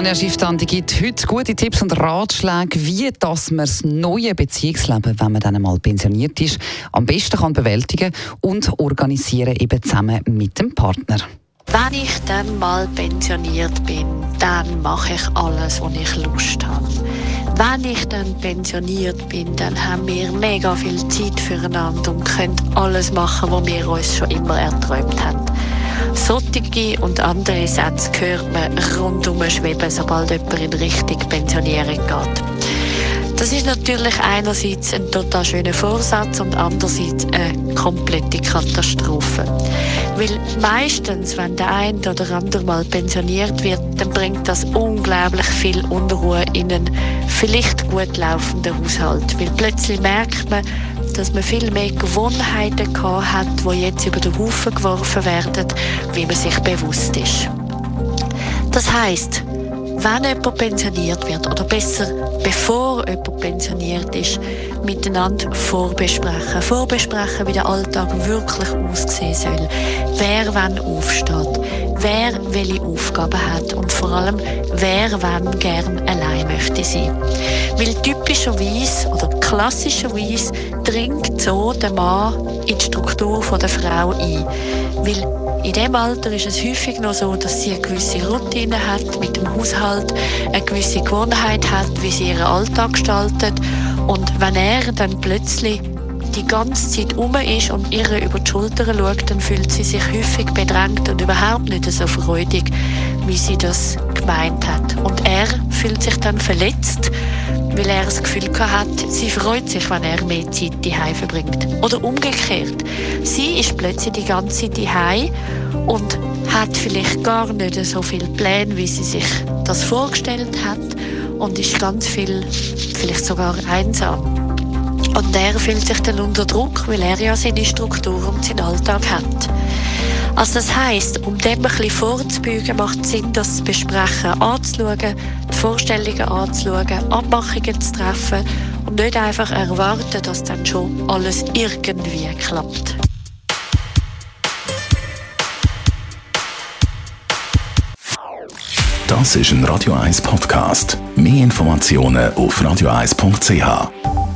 Tanja Schifftan gibt heute gute Tipps und Ratschläge, wie dass man das neue Beziehungsleben, wenn man dann einmal pensioniert ist, am besten kann bewältigen und organisieren eben zusammen mit dem Partner. Wenn ich dann mal pensioniert bin, dann mache ich alles, was ich Lust habe. Wenn ich dann pensioniert bin, dann haben wir mega viel Zeit füreinander und können alles machen, was wir uns schon immer erträumt haben. Solche und andere Sätze hört man rundum schweben, sobald jemand in Richtung Pensionierung geht. Das ist natürlich einerseits ein total schöner Vorsatz und andererseits eine komplette Katastrophe. Weil meistens, wenn der eine oder andere mal pensioniert wird, dann bringt das unglaublich viel Unruhe in einen vielleicht gut laufenden Haushalt. Weil plötzlich merkt man, dass man viel mehr Gewohnheiten gehabt hat, die jetzt über den Haufen geworfen werden, wie man sich bewusst ist. Das heißt, wenn jemand pensioniert wird, oder besser, bevor jemand pensioniert ist, miteinander vorbesprechen. Vorbesprechen, wie der Alltag wirklich aussehen soll. Wer wann aufsteht. Wer welche Aufgaben hat. Und vor allem, wer wann gern allein möchte sein. Weil typischerweise, oder klassischerweise, dringt so der Mann in die Struktur der Frau ein. Weil in dem Alter ist es häufig noch so, dass sie eine gewisse Routine hat mit dem Haushalt, eine gewisse Gewohnheit hat, wie sie ihren Alltag gestaltet. Und wenn er dann plötzlich die ganze Zeit um ist und ihr über die Schulter schaut, dann fühlt sie sich häufig bedrängt und überhaupt nicht so freudig, wie sie das gemeint hat. Und er fühlt sich dann verletzt, weil er das Gefühl hat, sie freut sich, wenn er mehr Zeit daheim verbringt. Oder umgekehrt. Sie ist plötzlich die ganze Zeit daheim und hat vielleicht gar nicht so viele Pläne, wie sie sich das vorgestellt hat und ist ganz viel, vielleicht sogar einsam. Und er fühlt sich dann unter Druck, weil er ja seine Struktur und seinen Alltag hat. Also das heisst, um dem ein bisschen vorzubeugen, macht es Sinn, das Besprechen anzuschauen, die Vorstellungen anzuschauen, Abmachungen zu treffen und nicht einfach erwarten, dass dann schon alles irgendwie klappt. Das ist ein Radio 1 Podcast. Mehr Informationen auf radio1.ch.